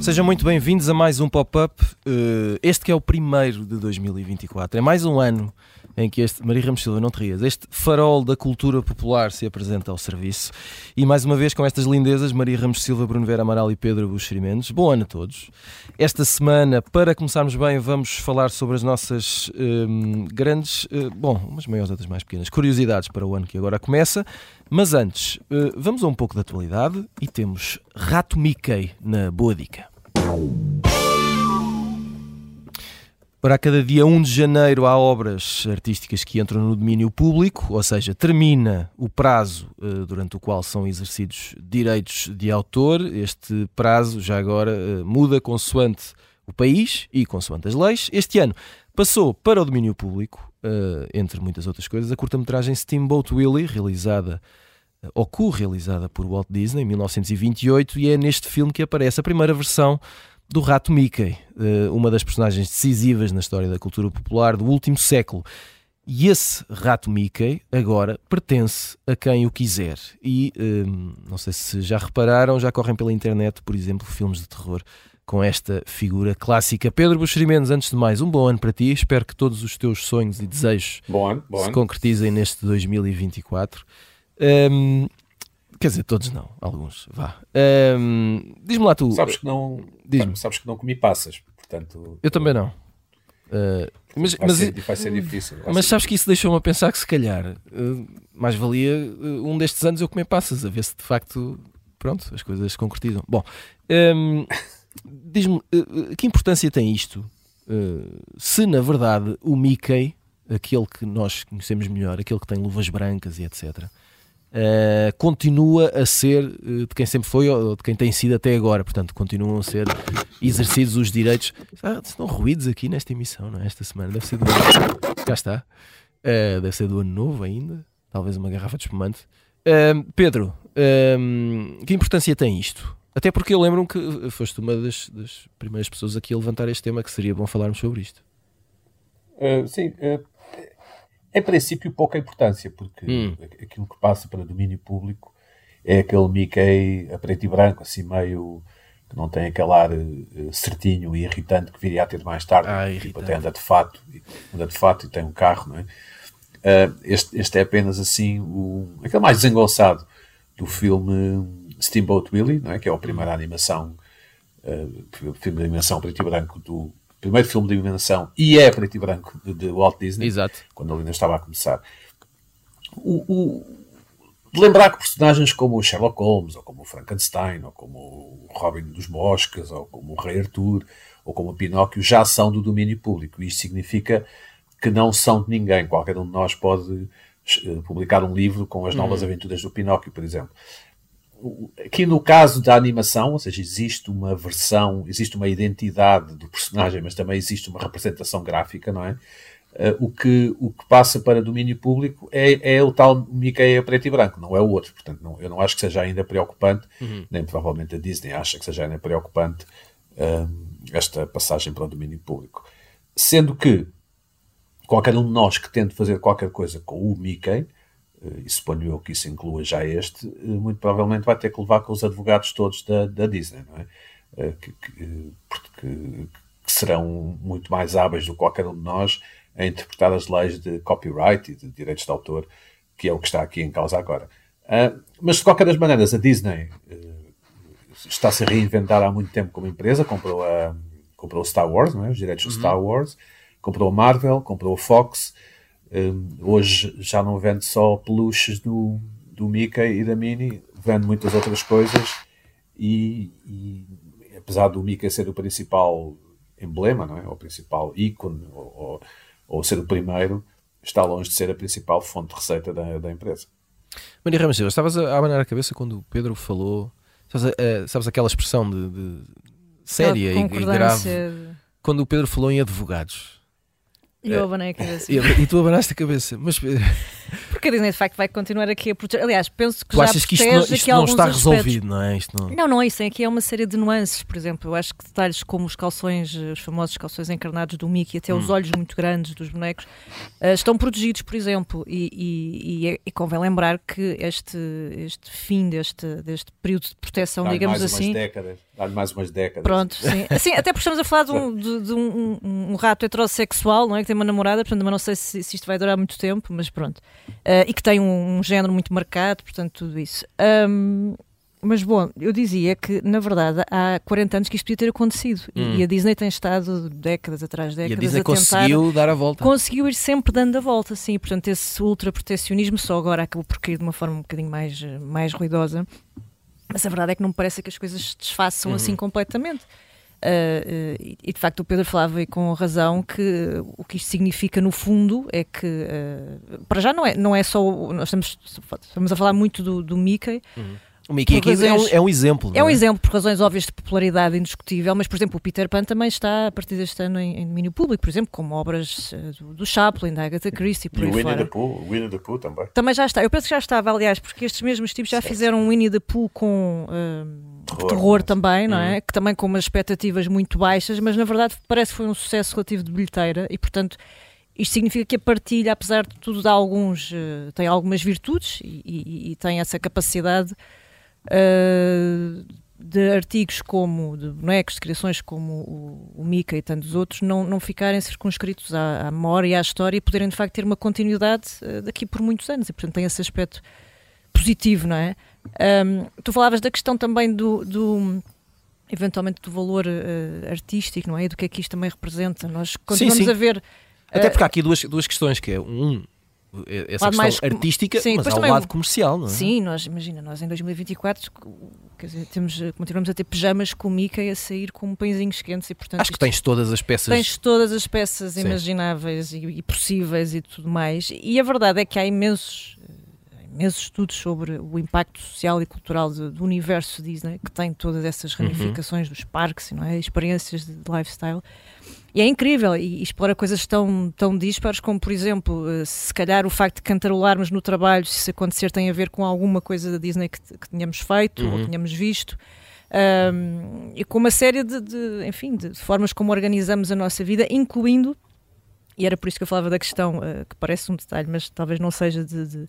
Sejam muito bem-vindos a mais um pop-up. Uh, este que é o primeiro de 2024. É mais um ano em que este, Maria Ramos Silva, não te rias, este farol da cultura popular se apresenta ao serviço. E mais uma vez com estas lindezas, Maria Ramos Silva, Bruno Vera Amaral e Pedro Buxerimentos. Bom ano a todos. Esta semana, para começarmos bem, vamos falar sobre as nossas um, grandes, uh, bom, umas maiores, outras mais pequenas, curiosidades para o ano que agora começa. Mas antes, uh, vamos a um pouco de atualidade e temos Rato Mickey na Boa Dica. Para cada dia 1 de janeiro há obras artísticas que entram no domínio público, ou seja, termina o prazo uh, durante o qual são exercidos direitos de autor. Este prazo, já agora, uh, muda consoante o país e consoante as leis. Este ano passou para o domínio público, uh, entre muitas outras coisas, a curta-metragem Steamboat Willie, realizada ou co-realizada por Walt Disney em 1928, e é neste filme que aparece a primeira versão do Rato Mickey, eh, uma das personagens decisivas na história da cultura popular do último século. E esse Rato Mickey agora pertence a quem o quiser. E ehm, não sei se já repararam, já correm pela internet, por exemplo, filmes de terror com esta figura clássica. Pedro Buxerimentos, antes de mais, um bom ano para ti. Espero que todos os teus sonhos e desejos bom ano, bom se concretizem neste 2024. Um, quer dizer, todos não, alguns. Vá. Um, Diz-me lá tu. Sabes que não. Sabes que não comi passas, portanto. Eu também não. Uh, mas, vai, mas, ser, vai ser difícil. Vai mas ser sabes que isso deixou-me a pensar que se calhar uh, mais valia uh, um destes anos eu comer passas, a ver se de facto pronto, as coisas se concretizam. Bom, um, diz-me que importância tem isto? se na verdade o Mickey, aquele que nós conhecemos melhor, aquele que tem luvas brancas e etc., Uh, continua a ser uh, de quem sempre foi ou de quem tem sido até agora. Portanto, continuam a ser exercidos os direitos. Ah, estão ruídos aqui nesta emissão, não é? Esta semana. Deve ser do ano. Cá está. Uh, deve ser do ano novo ainda. Talvez uma garrafa de espumante. Pedro, que importância tem isto? Até porque eu lembro-me que foste uma das, das, primeiras pessoas aqui a levantar este tema, que seria bom falarmos sobre isto. sim, em princípio, pouca importância, porque hum. aquilo que passa para domínio público é aquele Mickey a preto e branco, assim meio que não tem aquele ar uh, certinho e irritante que viria a ter mais tarde. Ah, tipo, até anda de fato, anda de fato e tem um carro, não é? Uh, este, este é apenas assim o, aquele mais desengonçado do filme Steamboat Willie, não é? que é a primeira animação, uh, filme de animação preto e branco do, primeiro filme de animação e é preto e branco de, de Walt Disney, Exato. quando ele ainda estava a começar. O, o, lembrar que personagens como o Sherlock Holmes, ou como o Frankenstein, ou como o Robin dos Moscas, ou como o Rei Arthur, ou como o Pinóquio, já são do domínio público. Isto significa que não são de ninguém. Qualquer um de nós pode eh, publicar um livro com as novas uhum. aventuras do Pinóquio, por exemplo aqui no caso da animação, ou seja, existe uma versão, existe uma identidade do personagem, mas também existe uma representação gráfica, não é? Uh, o, que, o que passa para domínio público é, é o tal Mickey a preto e branco, não é o outro. Portanto, não, eu não acho que seja ainda preocupante, uhum. nem provavelmente a Disney acha que seja ainda preocupante uh, esta passagem para o domínio público. Sendo que qualquer um de nós que tente fazer qualquer coisa com o Mickey eh, e suponho eu que isso inclua já este, eh, muito provavelmente vai ter que levar com os advogados todos da, da Disney, não é? Eh, que, que, que, que serão muito mais hábeis do que qualquer um de nós a interpretar as leis de copyright e de direitos de autor, que é o que está aqui em causa agora. mas, de qualquer das maneiras, a Disney está-se a reinventar há muito tempo como empresa, comprou, a, comprou Star Wars, é? os direitos uhum. de Star Wars, comprou a Marvel, comprou a Fox, hoje já não vende só peluches do, do Mickey e da Minnie, vende muitas outras coisas e, e, apesar do Mickey ser o principal emblema, não é? o principal ícone, ou, ou, ou, ser o primeiro, está longe de ser a principal fonte de receita da, da empresa. Maria Ramos Silva, estavas a abanar a cabeça quando o Pedro falou, sabes, a, sabes aquela expressão de, de séria e, e grave, quando o Pedro falou em advogados. Eu abanei a cabeça. E, tu abanaste a cabeça. Mas Porque que a Disney de facto vai continuar aqui a proteger. Aliás, penso que tu já achas que isto não, isto não está aspectos. resolvido, não é? Isto não... Não, não é isso. Aqui é uma série de nuances, por exemplo. Eu acho que detalhes como os calções, os famosos calções encarnados do Mickey, até os olhos muito grandes dos bonecos, eh, estão protegidos, por exemplo. E, e- e é- e convém lembrar que este, este fim deste, deste período de proteção, Dá-lhe digamos mais assim, umas décadas. Dá-lhe mais umas décadas. Pronto, sim. Assim, até porque estamos a falar de um, de, de um, um- um rato heterossexual, não é? Que tem uma namorada, portanto, mas não sei se, se isto vai durar muito tempo, mas pronto. Ah, e que tem um, um género muito marcado, portanto, tudo isso. Ahm, mas bom, eu dizia que, na verdade, há 40 anos que isto podia ter acontecido. E- Hum. E, a Disney tem estado décadas atrás de E a décadas Disney a tentar conseguiu dar a volta. conseguiu ir sempre dando a volta, sim. Portanto, esse ultraprotecionismo só agora acabou por cair de uma forma um bocadinho mais, eh, mais ruidosa. Mas a verdade é que não me parece que as coisas se desfaçam assim completamente. Ah, e de facto o Pedro falava e com razão que o que isto significa no fundo é que para já não é, não é só nós estamos, estamos a falar muito do, do Mickey O Mickey por aqui é um, razões- é um exemplo. é um não exemplo por razões óbvias de popularidade indiscutível, mas, por exemplo, o Peter Pan também está, a partir deste ano, em, em domínio público, por exemplo, como obras eh, do, do Chaplin, da Agatha Christie, por E o aí Winnie fora. the Pooh, Winnie the Pooh também. Também já está. Eu penso que já estava, aliás, porque estes mesmos tipos já fizeram um Winnie the Pooh com hum, Terror, terror, também, não Uhum. é? Que também com umas expectativas muito baixas, mas na verdade parece que foi um sucesso relativo de bilheteira e, portanto, isto significa que a partilha, apesar de tudo, dá alguns, eh, tem algumas virtudes e, e- e tem essa capacidade eh, de artigos como, de bonecos, de criações como o, o Mickey e tantos outros, não, não ficarem circunscritos à, à memória e à história e poderem de facto ter uma continuidade eh, daqui por muitos anos. E portanto tem esse aspecto positivo, não é? Ahm, tu falavas da questão também do, do- eventualmente do valor eh, artístico, não é? E do que é que isto também representa. Nós continuamos sim. a ver. Até eh, porque há aqui duas, duas questões, que é um, essa Lado questão mais artística, sim, mas há o também lado o- comercial, não é? Sim, nós, imagina, nós em 2024 quer dizer, temos, eh, continuamos a ter pijamas com Mickey a sair com pãezinhos quentes e portanto Acho que tens todas as peças. Tens todas as peças Sim. imagináveis e, e possíveis e tudo mais. E a verdade é que há imensos, imensos estudos sobre o impacto social e cultural de- do universo Disney, que tem todas essas Uhum. ramificações dos parques, não é? experiências de lifestyle. E é incrível e, e explora coisas tão, tão dispares como, por exemplo, eh, se calhar o facto de cantarolarmos no trabalho, se isso acontecer, tem a ver com alguma coisa da Disney que, que tenhamos feito ou Uhum. tenhamos visto. Um, e com uma série de, de, enfim, de formas como organizamos a nossa vida, incluindo, e era por isso que eu falava da questão, uh, que parece um detalhe, mas talvez não seja de, de-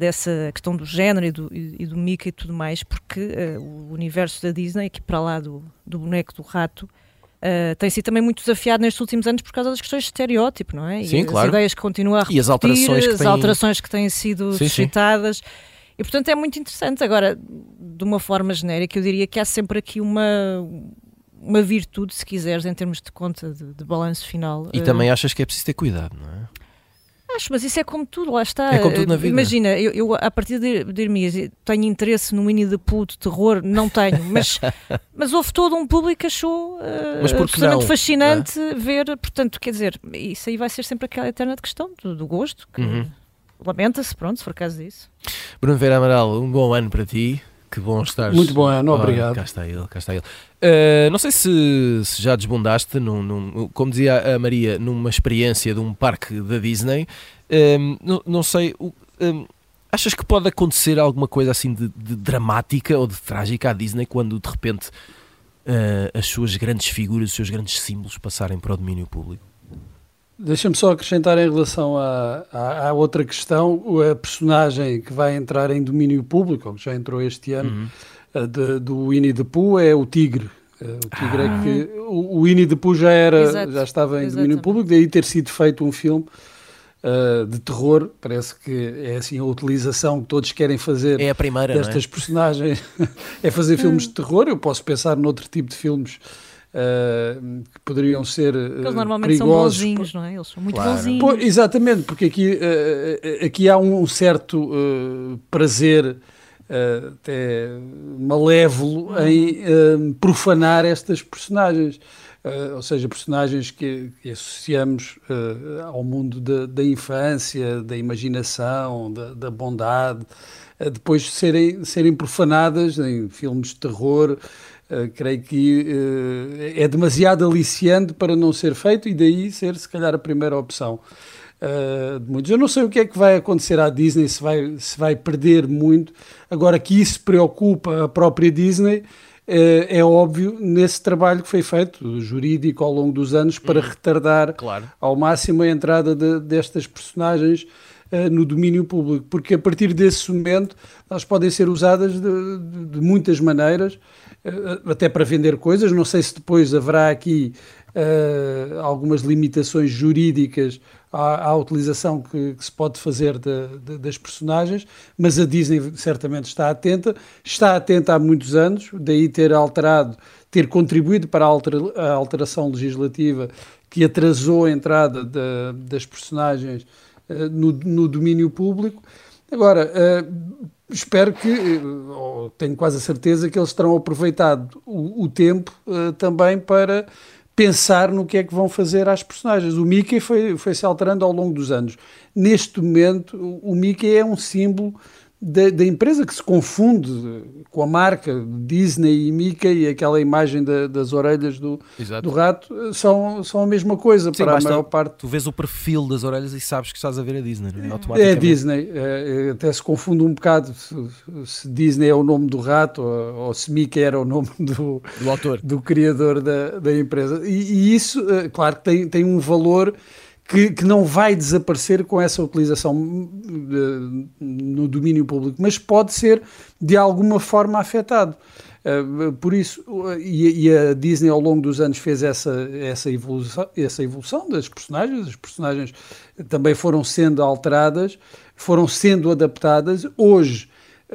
dessa questão do género e do, e, e do Mickey e tudo mais, porque uh, o universo da Disney, aqui para lá do, do boneco do rato, uh, tem sido também muito desafiado nestes últimos anos por causa das questões de estereótipo, não é? Sim, e claro. as ideias que continuam a repetir, E as alterações que as têm- alterações que têm sido Sim, sim. suscitadas. E portanto é muito interessante. Agora, de uma forma genérica, eu diria que há sempre aqui uma, uma virtude, se quiseres, em termos de conta de, de balanço final. E Eh, também achas que é preciso ter cuidado, não é? Acho, mas isso é como tudo, lá está. É como tudo na Eh, vida. Imagina, eu, eu a partir de, de Irmias tenho interesse no Pooh de terror, não tenho, mas, mas houve todo um público que achou que absolutamente não, fascinante ver, portanto, quer dizer, isso aí vai ser sempre aquela eterna questão do, do gosto, que Uhum. lamenta-se, pronto, se for caso disso. Bruno Vera Amaral, um bom ano para ti. Que bom estar. Muito bom ano, obrigado. Cá está ele, cá está ele. Uh, não sei se, se já desbundaste, num, num- como dizia a Maria, numa experiência de um parque da Disney. Um, não, não sei, um, achas que pode acontecer alguma coisa assim de, de dramática ou de trágica à Disney quando de repente uh, as suas grandes figuras, os seus grandes símbolos passarem para o domínio público? Deixa-me só acrescentar em relação à, à, à outra questão, a personagem que vai entrar em domínio público, ou que já entrou este ano, Uhum. a de- do Winnie the Pooh, é o tigre. Eh, O tigre Ah. é que o, o Winnie the Pooh já era, Exato, já estava em domínio público, daí ter sido feito um filme eh, de terror. Parece que é assim a utilização que todos querem fazer É a primeira, é? destas personagens é fazer filmes de terror. Eu posso pensar noutro tipo de filmes eh, que poderiam ser eh, Eles normalmente são perigosos. bonzinhos, não é? Eles são muito Claro. bonzinhos. Exatamente, porque aqui, eh, aqui há um certo prazer até malévolo em eh, profanar estas personagens. Eh, ou seja, personagens que, que associamos eh, ao mundo da, da infância, da imaginação, da, da bondade, eh, depois de serem, serem profanadas em filmes de terror. Eh, creio que eh, é demasiado aliciante para não ser feito e daí ser, se calhar, a primeira opção. uh, de muitos. Eu não sei o que é que vai acontecer à Disney, se vai, se vai perder muito. Agora que isso preocupa a própria Disney, uh, é óbvio nesse trabalho que foi feito, jurídico, ao longo dos anos, para hum, retardar claro. ao máximo a entrada de, destas personagens uh, no domínio público, porque a partir desse momento elas podem ser usadas de, de, de muitas maneiras, até para vender coisas. Não sei se depois haverá aqui uh, algumas limitações jurídicas à, à utilização que, que, se pode fazer de, de, das personagens, mas a Disney certamente está atenta, está atenta há muitos anos, daí ter alterado, ter contribuído para a, altera, a alteração legislativa que atrasou a entrada de, das personagens uh, no, no, domínio público. Agora, uh, espero que, ou tenho quase a certeza que eles terão aproveitado o, o tempo uh, também para pensar no que é que vão fazer às personagens. O Mickey foi, foi se alterando ao longo dos anos. Neste momento, o Mickey é um símbolo da, da, empresa que se confunde com a marca Disney e Mickey e aquela imagem da, das orelhas do, do rato são, são a mesma coisa Sim, para a maior parte. Tu vês o perfil das orelhas e sabes que estás a ver a Disney. É, é Disney. É, é, até se confunde um bocado se, se, Disney é o nome do rato ou, ou, se Mickey era o nome do, do autor, do criador da, da empresa. E, e isso, é, claro, tem, tem um valor que, que, não vai desaparecer com essa utilização uh, no domínio público, mas pode ser de alguma forma afetado. Uh, por isso, uh, e, e, a Disney ao longo dos anos fez essa, essa, evolução, essa evolução das personagens, as personagens também foram sendo alteradas, foram sendo adaptadas. Hoje,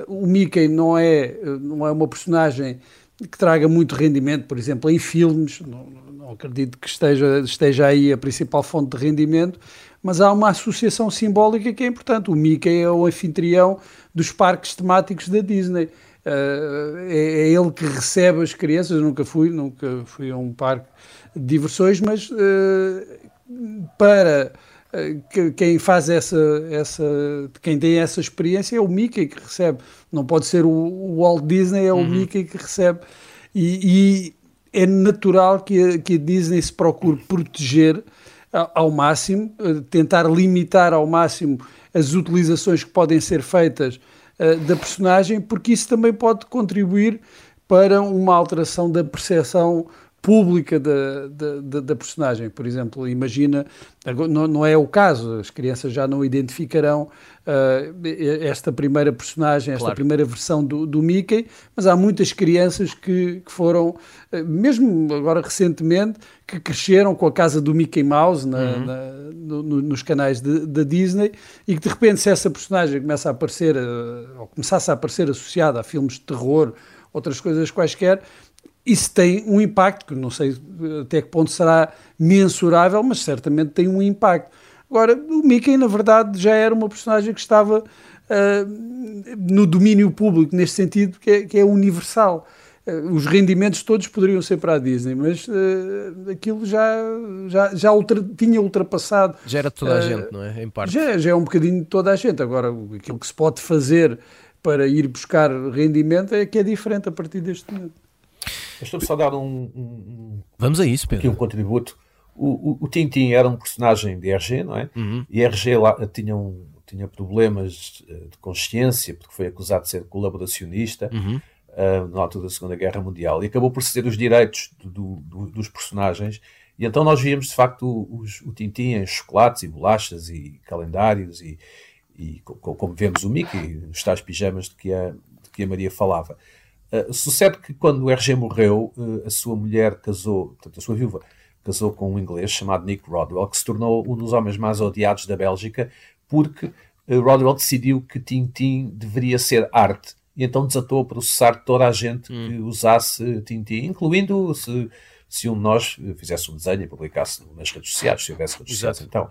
o Mickey não é, não é uma personagem que traga muito rendimento, por exemplo, em filmes, não, não acredito que esteja, esteja aí a principal fonte de rendimento, mas há uma associação simbólica que é importante. O Mickey é o anfitrião dos parques temáticos da Disney. Uh, é, é, ele que recebe as crianças. Eu nunca fui, nunca fui a um parque de diversões, mas uh, para uh, quem faz essa, essa, quem tem essa experiência é o Mickey que recebe. Não pode ser o, o Walt Disney, é o uhum. Mickey que recebe. E, e é natural que a, que a Disney se procure proteger ao máximo, eh, tentar limitar ao máximo as utilizações que podem ser feitas uh, da personagem, porque isso também pode contribuir para uma alteração da percepção pública da, da, da, personagem. Por exemplo, imagina, não, não, é o caso, as crianças já não identificarão uh, esta primeira personagem, esta claro. primeira versão do, do, Mickey, mas há muitas crianças que, que foram, uh, mesmo agora recentemente, que cresceram com a casa do Mickey Mouse na, uhum. na, no, nos canais da Disney e que de repente se essa personagem começa a aparecer, uh, ou começasse a aparecer associada a filmes de terror, outras coisas quaisquer, isso tem um impacto, que não sei até que ponto será mensurável, mas certamente tem um impacto. Agora, o Mickey, na verdade, já era uma personagem que estava uh, no domínio público, neste sentido, que é, que é universal. Uh, os rendimentos todos poderiam ser para a Disney, mas uh, aquilo já, já, já ultra, tinha ultrapassado. Já era toda a gente, não é? Em parte. Já, já é um bocadinho de toda a gente. Agora, aquilo que se pode fazer para ir buscar rendimento é que é diferente a partir deste momento. Estou-me só a dar um, um, Vamos a isso, Pedro. Aqui um contributo. O, o, o, Tintin era um personagem de RG, não é? Uhum. E RG lá, tinha, um, tinha problemas eh, de consciência, porque foi acusado de ser colaboracionista uhum. uh, na altura da Segunda Guerra Mundial. E acabou por ceder os direitos do, do, dos personagens. E então nós víamos, de facto, os, o Tintin em chocolates e bolachas e calendários e, e como vemos o Mickey, nos tais pijamas de que a, de que a Maria falava. Uh, sucede que quando o RG morreu, uh, a sua mulher casou, portanto, a sua viúva, casou com um inglês chamado Nick Rodwell, que se tornou um dos homens mais odiados da Bélgica, porque uh, Rodwell decidiu que Tintin deveria ser arte, e então desatou a processar toda a gente hum. que usasse Tintin, incluindo se, se um de nós fizesse um desenho e publicasse nas redes sociais, se houvesse redes sociais, então.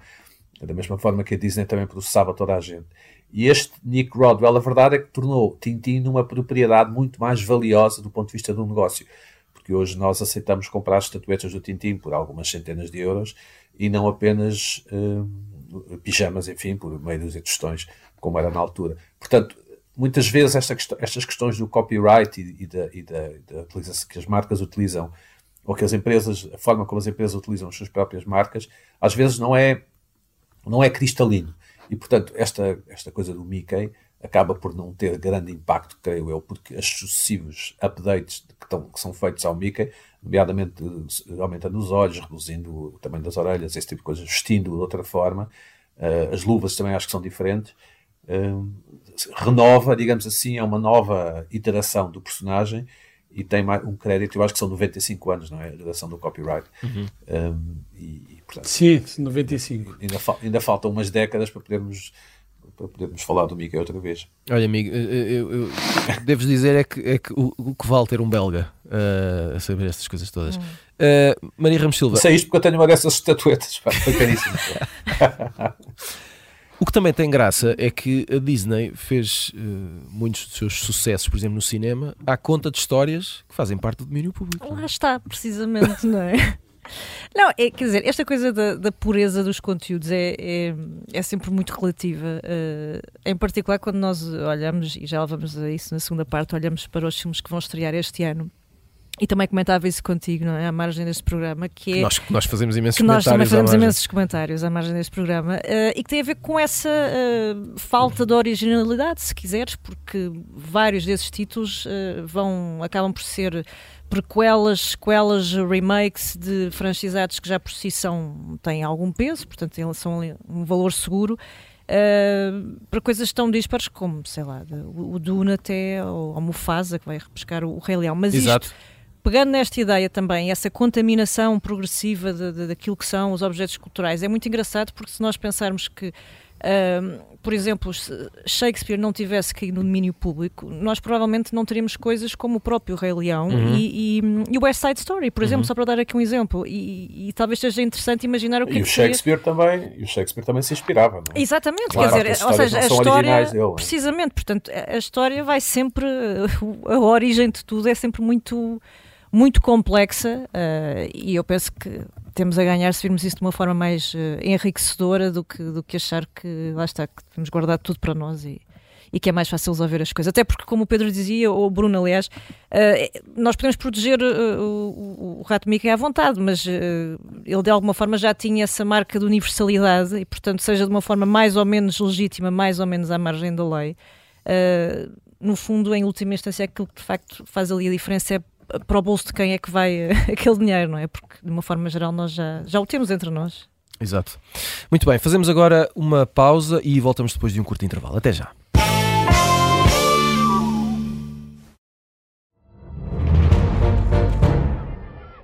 Da mesma forma que a Disney também processava toda a gente. E este Nick Rodwell, a verdade é que tornou Tintin uma propriedade muito mais valiosa do ponto de vista do negócio. Porque hoje nós aceitamos comprar estatuetas do Tintin por algumas centenas de euros e não apenas uh, pijamas, enfim, por meio dos tostões, como era na altura. Portanto, muitas vezes esta, estas questões do copyright e, e, da, e da, da utilização que as marcas utilizam, ou que as empresas, a forma como as empresas utilizam as suas próprias marcas, às vezes não é não é cristalino. E, portanto, esta, esta coisa do Mickey acaba por não ter grande impacto, creio eu, porque os sucessivos updates que, estão, que são feitos ao Mickey, nomeadamente aumentando os olhos, reduzindo o tamanho das orelhas, esse tipo de coisas, vestindo de outra forma, uh, as luvas também acho que são diferentes, uh, renova, digamos assim, é uma nova iteração do personagem e tem um crédito, eu acho que são 95 anos, não é? A duração do copyright. Uhum. Um, e, e, portanto, Sim, 95. Ainda, fa ainda faltam umas décadas para podermos para podermos falar do Miguel outra vez. Olha, amigo, eu, eu, eu devo dizer é que, é que o, o que vale ter um belga uh, a saber estas coisas todas. Hum. Uh, Maria Ramos Silva. Sei isto porque eu tenho uma dessas estatuetas, pá, foi caríssimo. O que também tem graça é que a Disney fez uh, muitos dos seus sucessos, por exemplo, no cinema, à conta de histórias que fazem parte do domínio público. Lá está, precisamente, não é? Não, é, quer dizer, esta coisa da, da pureza dos conteúdos é, é, é sempre muito relativa. Uh, em particular, quando nós olhamos, e já vamos a isso na segunda parte, olhamos para os filmes que vão estrear este ano e também comentava isso contigo, não é? À margem deste programa, que é. Nós, nós fazemos imensos que comentários. Nós também fazemos imensos comentários à margem deste programa uh, e que tem a ver com essa uh, falta de originalidade, se quiseres, porque vários desses títulos uh, vão, acabam por ser prequelas, sequelas, remakes de franchisados que já por si são, têm algum peso, portanto são um valor seguro. Uh, para coisas tão dispares como, sei lá, o, o Duna até, ou a Mufasa, que vai repescar o, o Rei Leão. Mas Exato. isto pegando nesta ideia também, essa contaminação progressiva de, de, daquilo que são os objetos culturais, é muito engraçado porque se nós pensarmos que, uh, por exemplo, se Shakespeare não tivesse caído no domínio público, nós provavelmente não teríamos coisas como o próprio Rei Leão uhum. e, e, e, o West Side Story, por exemplo, uhum. só para dar aqui um exemplo. E, e, talvez seja interessante imaginar o que e é o Shakespeare seria... também E o Shakespeare também se inspirava, não é? Exatamente, claro, quer dizer, ou seja, a história, dele, é? precisamente, portanto, a história vai sempre, a origem de tudo é sempre muito muito complexa uh, e eu penso que temos a ganhar se virmos isso de uma forma mais uh, enriquecedora do que, do que achar que lá está, que temos guardado tudo para nós e, e que é mais fácil resolver as coisas. Até porque, como o Pedro dizia, ou o Bruno, aliás, uh, nós podemos proteger uh, o, o, Rato Mickey à vontade, mas uh, ele de alguma forma já tinha essa marca de universalidade e, portanto, seja de uma forma mais ou menos legítima, mais ou menos à margem da lei. no fundo, em última instância, aquilo que de facto faz ali a diferença é para o bolso de quem é que vai aquele dinheiro, não é? Porque de uma forma geral nós já, já o temos entre nós. Exato. Muito bem, fazemos agora uma pausa e voltamos depois de um curto intervalo. Até já.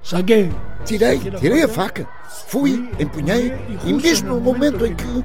Saguei. Tirei, tirei a faca. Fui, empunhei e mesmo no momento em que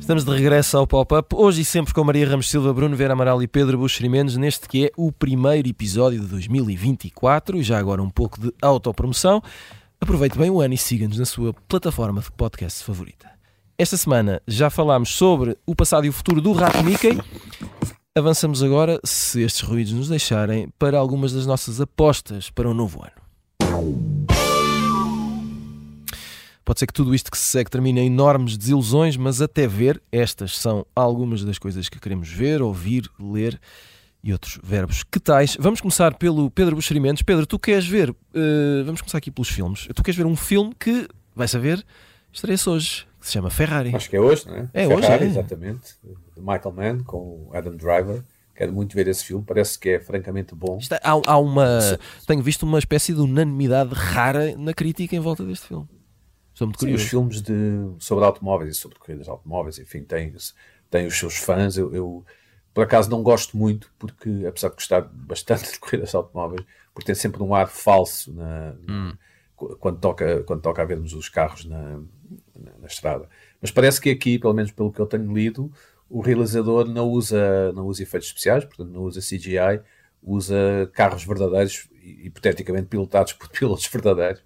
Estamos de regresso ao Pop-Up, hoje e sempre com Maria Ramos Silva, Bruno Vera Amaral e Pedro Buxeri Mendes, neste que é o primeiro episódio de 2024 e já agora um pouco de autopromoção. Aproveite bem o ano e siga-nos na sua plataforma de podcast favorita. Esta semana já falámos sobre o passado e o futuro do Rato Mickey. Avançamos agora, se estes ruídos nos deixarem, para algumas das nossas apostas para o novo ano. Pode ser que tudo isto que se segue termine em enormes desilusões, mas até ver, estas são algumas das coisas que queremos ver, ouvir, ler e outros verbos. Que tais? Vamos começar pelo Pedro Buxerimentos. Pedro, tu queres ver, uh, vamos começar aqui pelos filmes. Tu queres ver um filme que, vai saber, estreia-se hoje, que se chama Ferrari. Acho que é hoje, não é? É Ferrari, hoje, é. exatamente. De Michael Mann com o Adam Driver. Quero muito ver esse filme, parece que é francamente bom. É, há, há uma. Tenho visto uma espécie de unanimidade rara na crítica em volta deste filme. Estou muito curioso. Sim, os filmes de, sobre automóveis e sobre corridas de automóveis, enfim, têm, têm os seus fãs. Eu, eu, por acaso, não gosto muito, porque, apesar de gostar bastante de corridas de automóveis, porque tem sempre um ar falso na, hum. quando, toca, quando toca a vermos os carros na, na, na, estrada. Mas parece que aqui, pelo menos pelo que eu tenho lido, o realizador não usa, não usa efeitos especiais, portanto, não usa CGI, usa carros verdadeiros, hipoteticamente pilotados por pilotos verdadeiros.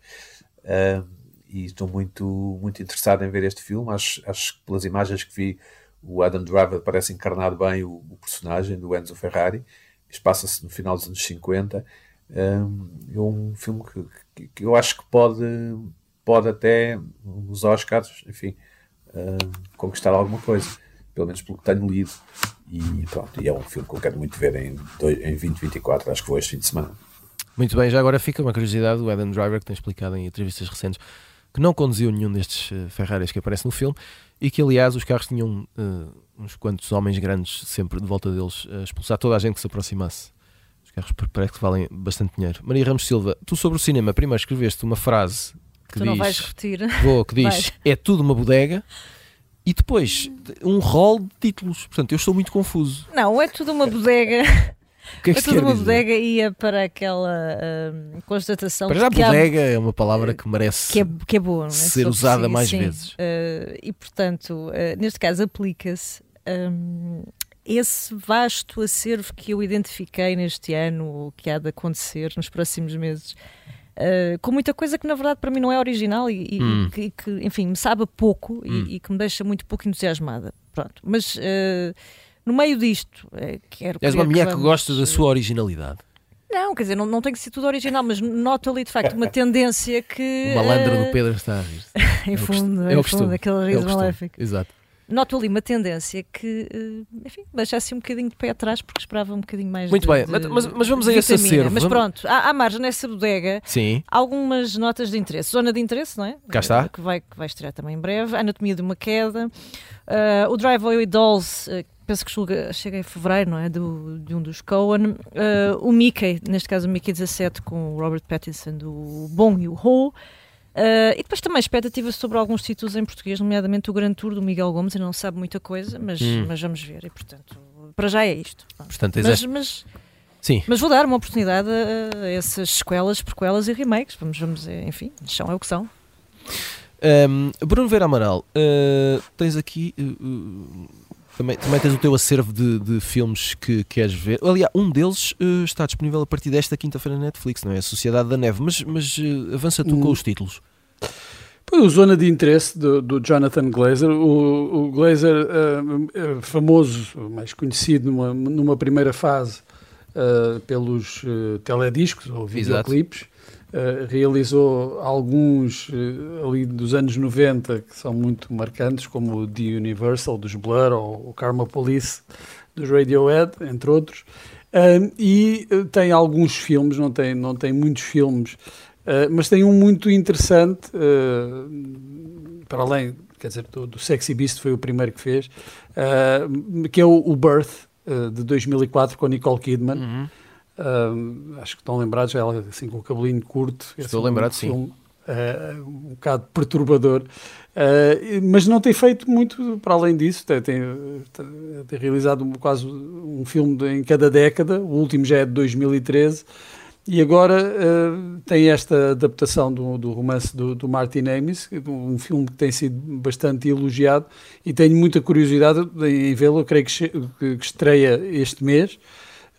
Uh, e estou muito, muito interessado em ver este filme. Acho, acho que pelas imagens que vi, o Adam Driver parece encarnar bem o, o personagem do Enzo Ferrari. Passa-se no final dos anos 50. Um, é um filme que, que, que, eu acho que pode, pode até, nos Oscars, enfim, um, conquistar alguma coisa. Pelo menos pelo que tenho lido. E pronto, e é um filme que eu quero muito ver em, em 2024, acho que vou este fim de semana. Muito bem, já agora fica uma curiosidade: o Adam Driver, que tem explicado em entrevistas recentes que não conduziu nenhum destes uh, Ferraris que aparece no filme e que, aliás, os carros tinham uh, uns quantos homens grandes sempre de volta deles a expulsar toda a gente que se aproximasse. Os carros parece que valem bastante dinheiro. Maria Ramos Silva, tu sobre o cinema, primeiro escreveste uma frase que tu diz, não vais repetir. Vou, que diz: é tudo uma bodega. E depois um rol de títulos. Portanto, eu estou muito confuso. Não, é tudo uma bodega. Que é que quer uma bodega ia para aquela hum, constatação Para já, que há- bodega é uma palavra que merece que é, que é boa, é? ser usada mais sim. vezes. Eh, e portanto, eh, neste caso, aplica-se hum, esse vasto acervo que eu identifiquei neste ano, ou que há de acontecer nos próximos meses. eh, com muita coisa que na verdade para mim não é original e, e- Hum. e que, e que, enfim, me sabe pouco e- Hum. e, que me deixa muito pouco entusiasmada. Pronto. Mas eh, no meio disto, eh, quero És uma mulher que vamos, gosta da eh, sua originalidade. Não, quer dizer, não, não tem que ser tudo original, mas noto ali de facto uma tendência que. O malandro eh, do Pedro está a rir. Em É costu- fundo, é em o fundo, aquele É o riso costume. maléfico. Exato. Noto ali uma tendência que, eh, enfim, deixa assim um bocadinho de pé atrás porque esperava um bocadinho mais Muito de, bem, de- mas- mas- vamos a esse acervo. Mas pronto, há, há margem nessa bodega. Sim. Algumas notas de interesse. Zona de interesse, não é? Cá está. Eh, Que vai, que vai estrear também em breve. Anatomia de uma queda. Eh, o Drive-Away Dolls, eh, penso que chega, em fevereiro, não é? Do, de um dos Coen. Eh, o Mickey, neste caso o Mickey 17, com o Robert Pattinson, do Bom e o Ho. Eh, e depois também expectativas sobre alguns títulos em português, nomeadamente o Grand Tour do Miguel Gomes. Ele não sabe muita coisa, mas, Hum. mas vamos ver. E portanto, para já é isto. Portanto, Mas, mas, Sim. mas vou dar uma oportunidade a, a essas sequelas, prequelas e remakes. Vamos, vamos, eh, enfim, são é o que são. Um, Bruno Vera Amaral, uh, tens aqui. uh, uh, também, também tens o teu acervo de, de filmes que queres ver. Aliás, um deles uh, está disponível a partir desta quinta-feira na Netflix, não é? A Sociedade da Neve. Mas, mas uh, avança tu com Hum. os títulos. Pois, o Zona de Interesse do, do Jonathan Glazer. O, o Glazer, eh, famoso, mais conhecido numa, numa primeira fase pelos telediscos ou videoclipes, eh, realizou alguns eh, ali dos anos 90 que são muito marcantes, como o The Universal dos Blur ou o Karma Police dos Radiohead, entre outros. E eh, tem alguns filmes, não tem, não tem muitos filmes, mas tem um muito interessante, para além, quer dizer, do, do Sexy Beast foi o primeiro que fez, que é o, o Birth, de 2004, com Nicole Kidman. Uhum. Um, acho que estão lembrados, ela assim com o cabelinho curto. Estou Esse é um lembrado, sim. eh, um bocado perturbador, Eh, mas não tem feito muito para além disso. Tem, tem, tem realizado um- quase um filme de- em cada década. O último já é de 2013. E agora eh, tem esta adaptação do, do romance do, do Martin Amis, um filme que tem sido bastante elogiado e tenho muita curiosidade em vê-lo. Creio que- que estreia este mês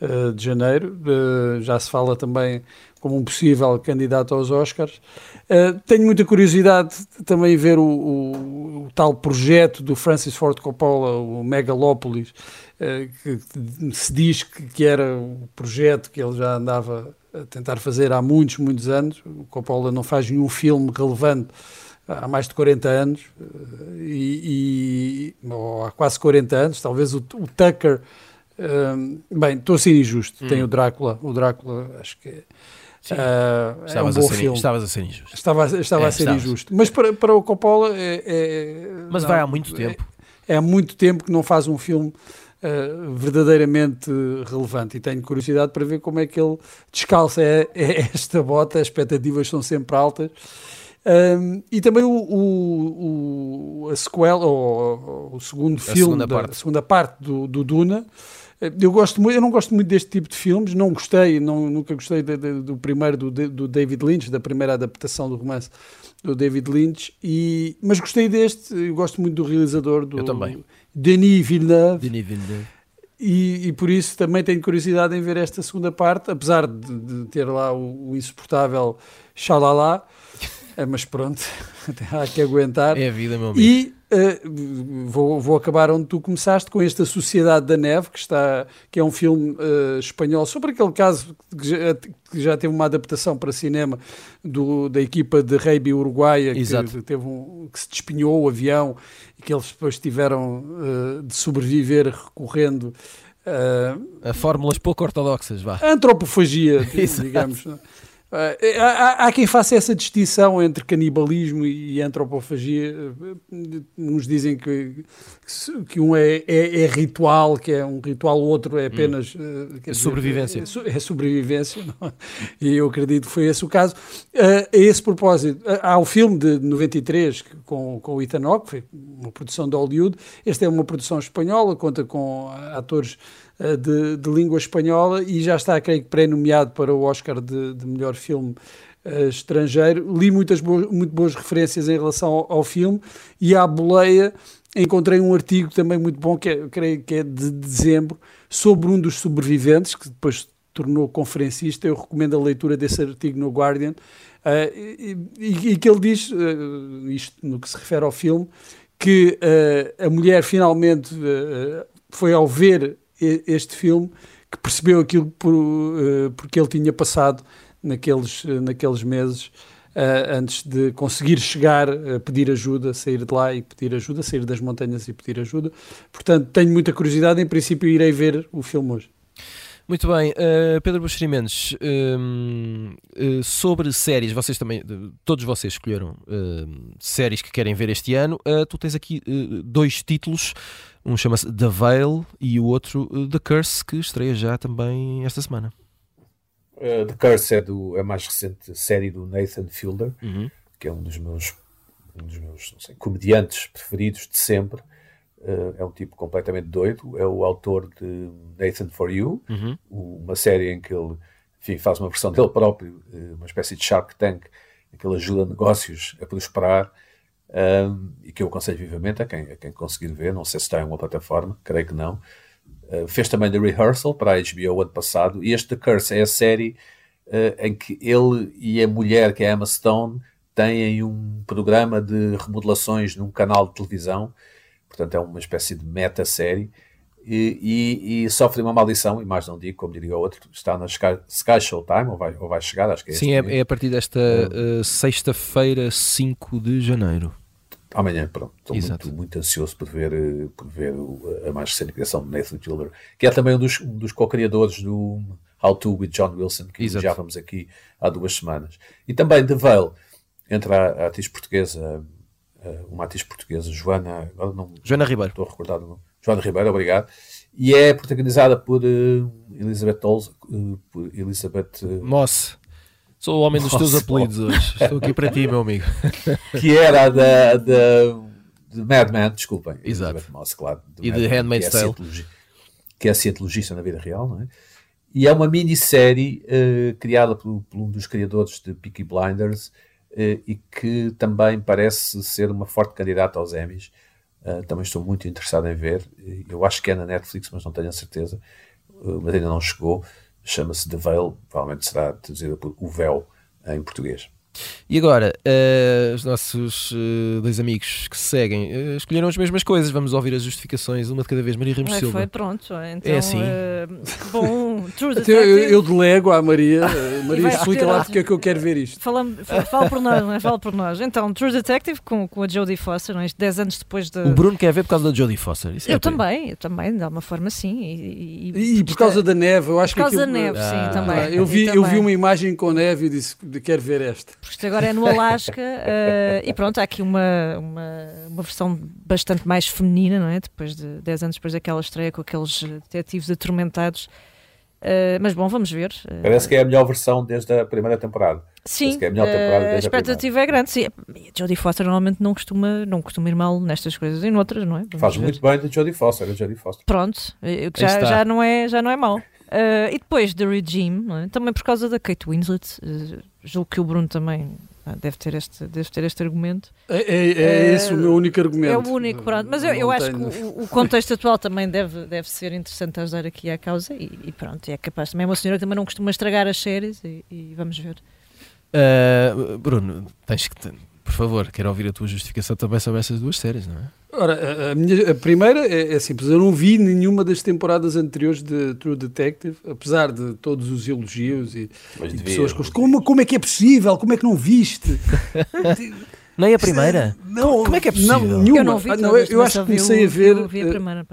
eh, de janeiro. Eh, já se fala também como um possível candidato aos Oscars. Eh, tenho muita curiosidade de também ver o, o- o tal projeto do Francis Ford Coppola, o Megalopolis, eh, que se diz que, era o projeto que ele já andava a tentar fazer há muitos, muitos anos. O Coppola não faz nenhum filme relevante há mais de 40 anos, e, e- ou há quase 40 anos, talvez o, o Tucker. Bem, estou a ser injusto. Tem o Drácula, o Drácula, acho que é, Sim. eh, é um a bom ser, filme. estavas a ser injusto. Estava, estava É, a ser estavas. injusto. Mas para, para o Coppola é. é- Mas não, vai há muito é- tempo. É, há muito tempo que não faz um filme eh, verdadeiramente relevante e tenho curiosidade para ver como é que ele descalça é, é esta bota. As expectativas são sempre altas. Um, e também o, o- o- a sequela, ou, ou o segundo filme, segunda da, parte. a segunda parte do, do Duna. Eu, gosto muito, eu não gosto muito deste tipo de filmes, não gostei, não, nunca gostei de- de- do primeiro do, do David Lynch, da primeira adaptação do romance do David Lynch, e, mas gostei deste, eu gosto muito do realizador, do Eu também. Denis Villeneuve, Denis Villeneuve. e, e por isso também tenho curiosidade em ver esta segunda parte, apesar de, de ter lá o, o insuportável Xalala. É, mas pronto, há que aguentar. É a vida, meu amigo. E uh, vou, vou acabar onde tu começaste, com esta Sociedade da Neve, que, está, que é um filme uh, espanhol sobre aquele caso que já, que já, teve uma adaptação para cinema do, da equipa de Reiby Uruguaia, que, teve um, que se despinhou o avião e que eles depois tiveram uh, de sobreviver recorrendo a fórmulas pouco ortodoxas, vá. Antropofagia, digamos. Uh, há, há, quem faça essa distinção entre canibalismo e antropofagia. Uns dizem que, que um é, é, é ritual, que é um ritual, o outro é apenas. Hum. Uh, sobrevivência. Dizer, é, é, sobrevivência, não? É? e eu acredito que foi esse o caso. Uh, a esse propósito, há o filme de 93 com, com o Ethan Hawke, foi uma produção de Hollywood. Esta é uma produção espanhola, conta com atores eh, de, de, língua espanhola e já está, creio que, pré-nomeado para o Oscar de, de melhor filme uh, estrangeiro. Li muitas boas, muito boas referências em relação ao, ao, filme e à boleia encontrei um artigo também muito bom, que é, creio que é de dezembro, sobre um dos sobreviventes, que depois tornou conferencista. Eu recomendo a leitura desse artigo no Guardian. Uh, e, e, e, que ele diz, uh, isto no que se refere ao filme, que uh, a mulher finalmente foi ao ver este filme que percebeu aquilo por, uh, porque ele tinha passado naqueles, uh, naqueles meses uh, antes de conseguir chegar a pedir ajuda, sair de lá e pedir ajuda, sair das montanhas e pedir ajuda. Portanto, tenho muita curiosidade. Em princípio, irei ver o filme hoje. Muito bem, uh, Pedro Buxeri uh, sobre séries, vocês também, todos vocês escolheram uh, séries que querem ver este ano. tu tens aqui dois títulos, um chama-se The Veil e o outro The Curse, que estreia já também esta semana. The Curse é do, é a mais recente série do Nathan Fielder, uhum. que é um dos meus, um dos meus sei, comediantes preferidos de sempre. Uh, é um tipo completamente doido. É o autor de Nathan for You, uhum. uma série em que ele enfim, faz uma versão dele próprio, uh, uma espécie de Shark Tank, em que ele ajuda negócios a prosperar. Um, e que eu aconselho vivamente a quem, a quem conseguir ver. Não sei se está em uma plataforma, creio que não. Uh, fez também The Rehearsal para a HBO ano passado. E este The Curse é a série em que ele e a mulher, que é Emma Stone, têm um programa de remodelações num canal de televisão portanto é uma espécie de meta-série, e, e, e, sofre uma maldição, e mais não digo, como diria o outro, está na Sky, Sky Showtime, ou vai, ou vai chegar, acho que é Sim, é, é, a partir desta uh, sexta-feira, 5 de janeiro. Amanhã, pronto. Estou muito, muito, ansioso por ver, eh, por ver a mais recente criação de Nathan Fielder, que é também um dos, um dos co-criadores do How To with John Wilson, que já vamos aqui há duas semanas. E também The Veil, entre a, a atriz portuguesa eh, uma atriz portuguesa, Joana. Não, Joana Ribeiro. Estou recordado. Não. Joana Ribeiro, obrigado. E é protagonizada por uh, Elizabeth Olsen, uh, por Elizabeth uh, Moss. Sou o homem dos Moss, teus apelidos hoje. Estou aqui para ti, meu amigo. que era da, da de Mad Men, desculpem. Exato. Moss, claro. E de Handmaid's é Tale. Que é cientologista na vida real, não é? E é uma minissérie uh, criada por, por, um dos criadores de Peaky Blinders, eh, e que também parece ser uma forte candidata aos Emmys. Uh, também estou muito interessado em ver. Eu acho que é na Netflix, mas não tenho a certeza. Uh, mas ainda não chegou. Chama-se The Veil, provavelmente será traduzida por O Véu em português. E agora, uh, os nossos uh, dois amigos que se seguem uh, escolheram as mesmas coisas. Vamos ouvir as justificações, uma de cada vez. Maria Ramos Silva. Foi pronto. Então, é assim. bom, True Detective. Eu, eu, delego à Maria. Maria, explica lá porque é que eu quero ver isto. Fala, fala por nós, não é? Fala por nós. Então, True Detective com, com a Jodie Foster, não é? 10 anos depois de. O Bruno quer ver por causa da Jodie Foster. Isso eu é também, eu também, de alguma forma, sim. E, e, e por causa da neve, eu acho por que. Por causa da neve, ah. sim, também. Eu vi, eu vi uma imagem com neve e disse: quero ver esta. Porque agora é no Alasca uh, e pronto, há aqui uma, uma, uma, versão bastante mais feminina, não é? Depois de 10 anos depois daquela estreia com aqueles detetives atormentados. Uh, mas bom, vamos ver. Uh, Parece que é a melhor versão desde a primeira temporada. Sim, é a, melhor temporada a expectativa a é grande. Sim. Jodie Foster normalmente não costuma, não costuma ir mal nestas coisas e noutras, não é? Vamos Faz ver. muito bem de Jodie Foster, a Jodie Foster. Pronto, que já, já, não é, já não é mau. Uh, e depois The Regime, é? também por causa da Kate Winslet, uh, julgo que o Bruno também deve ter este, deve ter este argumento. É, é, é esse o meu único argumento. É o único, pronto. Mas eu, eu acho que o, o, contexto atual também deve, deve ser interessante ajudar aqui à causa e, e pronto, é capaz. Também é uma senhora que também não costuma estragar as séries e, e vamos ver. Uh, Bruno, tens que. Por favor, quero ouvir a tua justificação também sobre essas duas séries, não é? Ora, a, minha, a primeira é, é simples. Eu não vi nenhuma das temporadas anteriores de True Detective, apesar de todos os elogios e, e de pessoas com como, como é que é possível? Como é que não viste? Nem a primeira? Não, como é que é possível? Não, nenhuma. Eu não vi, ah, não, eu, eu acho que comecei a ver. Eu vi a primeira,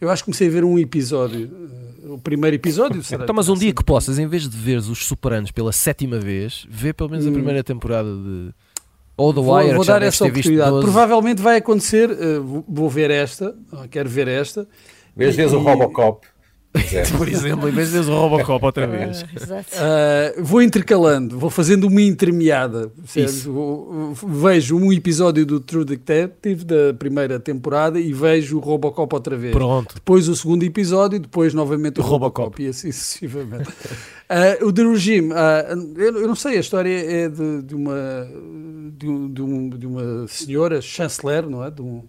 eu acho que comecei a ver um episódio. O primeiro episódio. Será, então, mas um dia que possas, em vez de veres os Superanos pela sétima vez, vê pelo menos a Hum. primeira temporada de. Ou The Vou, Wire, vou já dar essa oportunidade. 12. Provavelmente vai acontecer. uh, vou- vou ver esta. Quero ver esta. Vês vezes o E- Robocop. Por exemplo, em vez de veres o Robocop outra vez. Ah, exato. Uh, vou intercalando, vou fazendo uma intermeada. Vou- vejo um episódio do True Detective da primeira temporada e vejo o Robocop outra vez. Pronto. Depois o segundo episódio, depois novamente o O Robocop, Robocop. e assim sucessivamente. Ah, o The Regime, ah, eu, eu não sei, a história é de, de uma, de, de um- de uma senhora chanceler, não é? De um,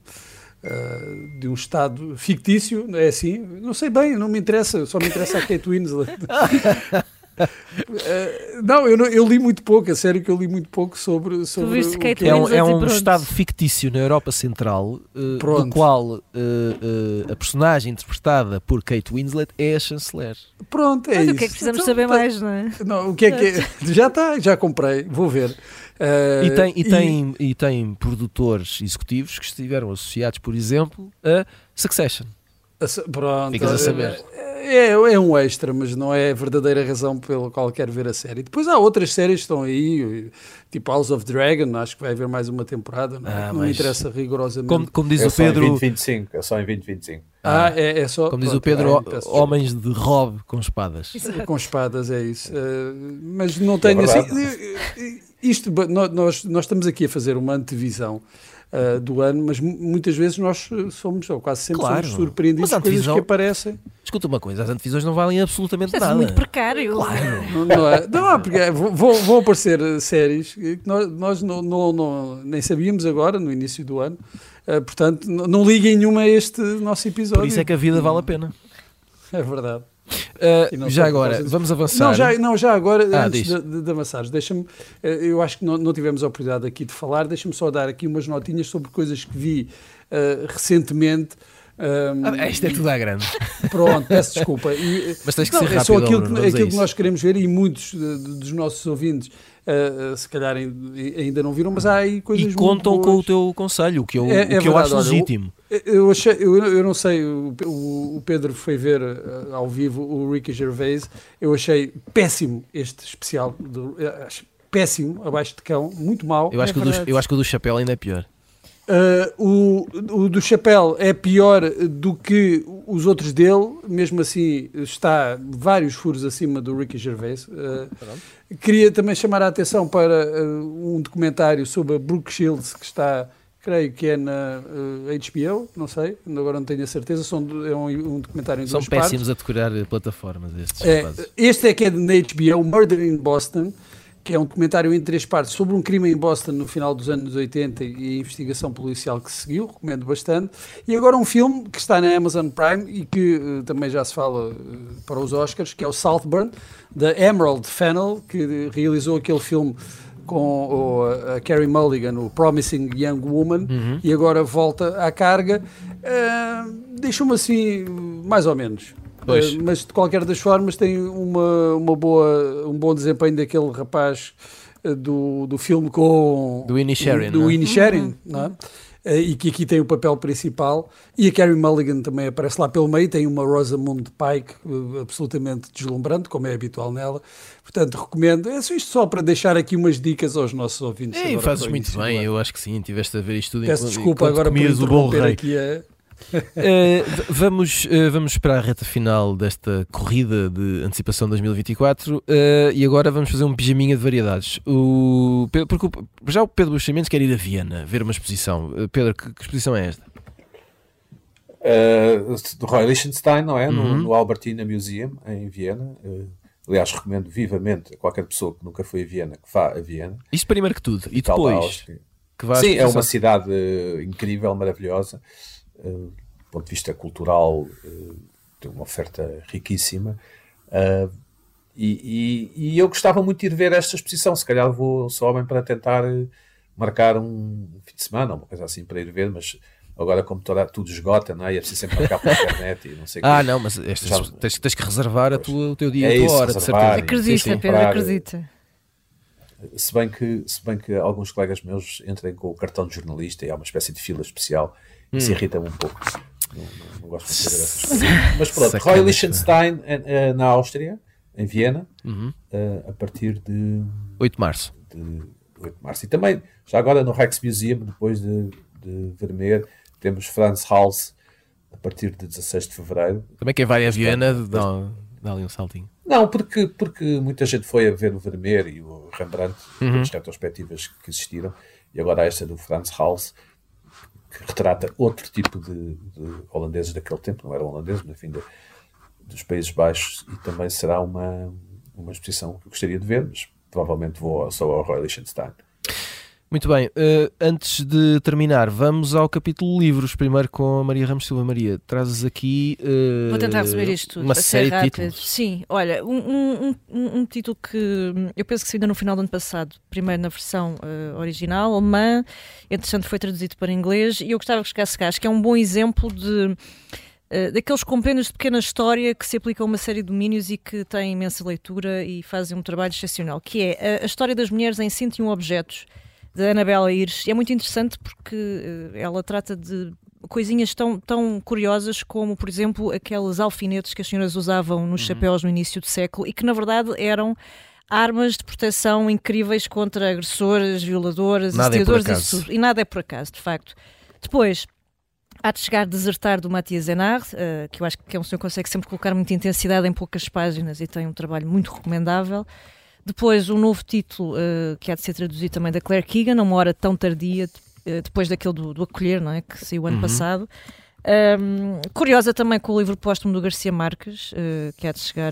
de um estado fictício, é assim? Não sei bem, não me interessa, só me interessa a Kate Winslet. Ah, não, eu, não- eu li muito pouco, é sério que eu li muito pouco sobre, sobre viste o que É é um, é e um estado fictício na Europa Central, eh, do qual eh, eh, a personagem interpretada por Kate Winslet é a chanceler. Pronto, é Mas isso. o que é que precisamos Então, saber tá- mais, não é? Não, o que é que é? Já está, já comprei, vou ver. Ah, E tem, e, tem, e tem produtores executivos que estiveram associados, por exemplo, a Succession. a Pronto, Ficas a saber. É, é um extra, mas não é a verdadeira razão pela qual quero ver a série. Depois há outras séries que estão aí, tipo House of Dragon, acho que vai haver mais uma temporada, não, é? Ah, não me interessa rigorosamente. Como, como diz É o só em Pedro, 2025. É só em 2025. ah, é, é só. como diz o pronto, Pedro, desculpa. homens de robe com espadas. Com espadas, é isso. Eh, mas não tenho verdade. assim. Isto, nós, nós estamos aqui a fazer uma antevisão eh, do ano, mas mu- muitas vezes nós eh, somos, ou quase sempre, Claro. somos surpreendidos com coisas que aparecem. Escuta uma coisa, as antevisões não valem absolutamente é nada. muito precário. Não, não é? Não, é porque é, vão, vão aparecer eh, séries que nós, nós não, não- não- nem sabíamos agora, no início do ano. Eh, portanto, não, não liguem nenhuma a este nosso episódio. Por isso é que a vida vale a pena. É verdade. Uh, já agora, vamos avançar. Não já, não, já agora, Ah, antes de, de, de avançares, deixa-me, eh, eu acho que não, não tivemos a oportunidade aqui de falar, deixa-me só dar aqui umas notinhas sobre coisas que vi eh, recentemente. Ahm, Ah, isto é tudo à grande. Pronto, peço desculpa. E, Mas tens que não, ser é só rápido, aquilo, Bruno, que, aquilo que nós queremos ver e muitos dos nossos ouvintes eh, se calhar ain- ainda não viram, mas há aí coisas E contam com o teu conselho, o que eu, É- o é que eu verdade, acho legítimo. Eu, achei, eu, eu não sei, o, o- Pedro foi ver eh, ao vivo o Ricky Gervais. Eu achei péssimo este especial, do, eh, acho péssimo, abaixo de cão, muito mau. Eu acho, É que o do, eu acho que o do chapéu ainda é pior. Uh, o, o do Chapéu é pior do que os outros dele, mesmo assim está vários furos acima do Ricky Gervais. Uh, queria também chamar a atenção para uh, um documentário sobre a Brooke Shields que está, creio que é na uh, HBO, não sei, agora não tenho a certeza, são, é um, um documentário em São duas partes. péssimos a decorar eh, plataformas estes É, rapazes. este é que é na HBO, Murder in Boston, que é um documentário em três partes sobre um crime em Boston no final dos anos 80 e a investigação policial que se seguiu, recomendo bastante. E agora um filme que está na Amazon Prime e que eh, também já se fala eh, para os Oscars, que é o Southburn, da Emerald Fennell, que realizou aquele filme com o, a Carey Mulligan, o Promising Young Woman, Uhum. e agora volta à carga. Ah, Deixou-me assim, mais ou menos. Pois. Eh, mas de qualquer das formas tem uma, uma boa, um bom desempenho daquele rapaz eh, do, do filme com Do Inisherin, do não é? Inisherin, não é? Eh, e que aqui tem o papel principal e a Carey Mulligan também aparece lá pelo meio tem uma Rosamund Pike eh, absolutamente deslumbrante como é habitual nela portanto recomendo é isto só para deixar aqui umas dicas aos nossos ouvintes agora fazes muito bem, eu acho que sim. Tiveste a ver isto tudo peço enquanto, desculpa enquanto agora por comias o bom interromper rei. aqui a, V- vamos, eh, vamos para a reta final desta corrida de antecipação 2024 eh, e agora vamos fazer um pijaminha de variedades. O, porque o- já o Pedro Buxamentos quer ir a Viena ver uma exposição. Pedro, que, que exposição é esta? Uh, do Roy Lichtenstein, não é? No, Uhum. no Albertina Museum, em Viena. Uh, aliás, recomendo vivamente a qualquer pessoa que nunca foi a Viena que vá a Viena. Isto primeiro que tudo. E da depois Sim, é uma cidade uh, incrível, maravilhosa. Uh, do ponto de vista cultural, uh, tem uma oferta riquíssima. Uh, E, e, e, eu gostava muito de ir ver esta exposição. Se calhar vou só homem para tentar marcar um fim de semana, uma coisa assim, para ir ver, mas agora como toda, tudo esgota, não é? E é preciso sempre marcar pela internet e não sei Ah, que. não, mas estas, Já, tens, tens, que reservar a tua, o teu dia é e a tua hora, de certeza. Acredita, Pedro, acredita. Se bem, que, se bem que alguns colegas meus entrem com o cartão de jornalista e há uma espécie de fila especial hum. e se irrita-me um pouco. Não, não, não gosto de fazer essas coisas. Mas pronto, Roy Liechtenstein eh, eh, na Áustria, em Viena, uhum. Eh, a partir de 8 de março. De 8 de março. E também, já agora no Rijksmuseum, depois de, de Vermeer, temos Franz Hals a partir de 16 de fevereiro. Também quem vai a Viena dá, dá ali um saltinho. Não, porque, porque muita gente foi a ver o Vermeer e o Rembrandt, uhum. as retrospectivas que existiram, e agora esta do Franz Hals, que retrata outro tipo de, de holandeses daquele tempo, não eram holandeses, mas enfim, de, dos Países Baixos, e também será uma, uma exposição que eu gostaria de ver, mas provavelmente vou só ao Royal Liechtenstein. Muito bem, uh, antes de terminar, vamos ao capítulo livros, primeiro com a Maria Ramos Silva. Maria, trazes aqui. Uh, Vou tentar resumir isto tudo. Uma série de títulos. Sim, olha, um, um, um, um, título que eu penso que saiu ainda no final do ano passado, primeiro na versão uh, original, alemã, entretanto foi traduzido para inglês, e eu gostava que chegasse cá, acho que é um bom exemplo de. Daqueles compêndios de pequena história que se aplicam a uma série de domínios e que têm imensa leitura e fazem um trabalho excepcional, que é a, a história das mulheres em 101 objetos, da Anabela Ires. E é muito interessante porque uh, ela trata de coisinhas tão, tão curiosas como, por exemplo, aqueles alfinetes que as senhoras usavam nos uhum. chapéus no início do século e que, na verdade, eram armas de proteção incríveis contra agressores, violadores, nada é e, e nada é por acaso, de facto. Depois, há de chegar a desertar do Matias Zenard, uh, que eu acho que é um senhor que consegue sempre colocar muita intensidade em poucas páginas e tem um trabalho muito recomendável. Depois, um novo título uh, que há de ser traduzido também da Claire Keegan, uma hora tão tardia, uh, depois daquele do, do, Acolher, não é? que saiu ano uhum. passado. Um, curiosa também com o livro póstumo do Garcia Marques, uh, que há de chegar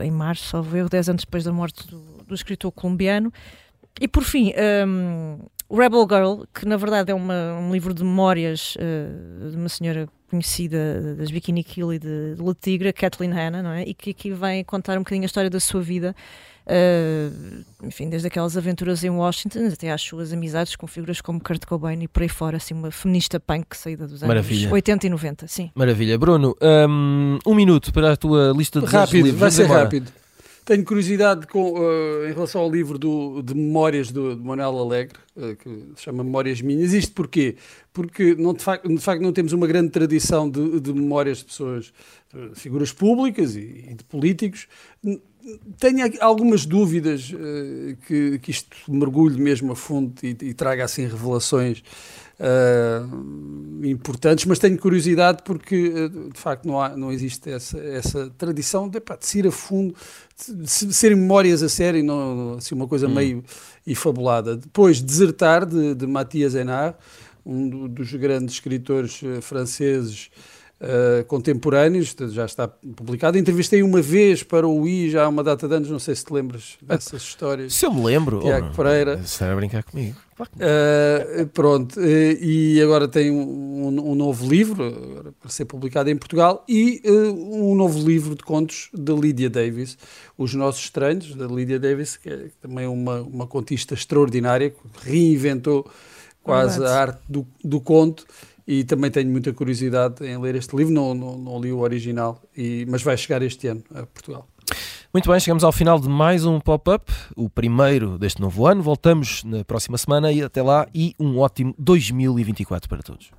em março, salvo erro, 10 anos depois da morte do, do escritor colombiano. E por fim, um, Rebel Girl, que na verdade é uma, um livro de memórias de uma senhora conhecida das Bikini Kill e de, de La Tigra, Kathleen Hanna, não é? e que aqui vem contar um bocadinho a história da sua vida Uh, enfim, desde aquelas aventuras em Washington até às suas amizades com figuras como Kurt Cobain e por aí fora, assim, uma feminista punk saída dos anos Maravilha. 80 e 90. Sim. Maravilha. Bruno, um, um minuto para a tua lista de Rápido, vai ser embora. rápido. Tenho curiosidade com, uh, em relação ao livro do, de memórias do, de Manuel Alegre, uh, que se chama Memórias Minhas. Isto porquê? Porque não, de, facto, de facto não temos uma grande tradição de, de memórias de pessoas, de figuras públicas e, e de políticos tenho algumas dúvidas uh, que, que isto mergulhe mesmo a fundo e, e traga assim revelações uh, importantes, mas tenho curiosidade porque uh, de facto não, há, não existe essa, essa tradição de, pá, de ir a fundo, de, de serem memórias a sério, não, assim, uma coisa hum. meio fabulada. Depois, Desertar, de, de Mathias Enard, um do, dos grandes escritores franceses uh, contemporâneos, já está publicado. Entrevistei uma vez para o I, já há uma data de anos, não sei se te lembras dessas histórias. Se eu me lembro, Tiago oh, Pereira. Será a brincar comigo. Uh, pronto, uh, e agora tem um, um, um novo livro para ser publicado em Portugal e uh, um novo livro de contos de Lydia Davis, Os Nossos Estranhos, da Lydia Davis, que é também uma, uma contista extraordinária, que reinventou quase Verdade. a arte do, do conto e também tenho muita curiosidade em ler este livro, não, não, não li o original, e, mas vai chegar este ano a Portugal. Muito bem, chegamos ao final de mais um pop-up, o primeiro deste novo ano. Voltamos na próxima semana e até lá e um ótimo 2024 para todos.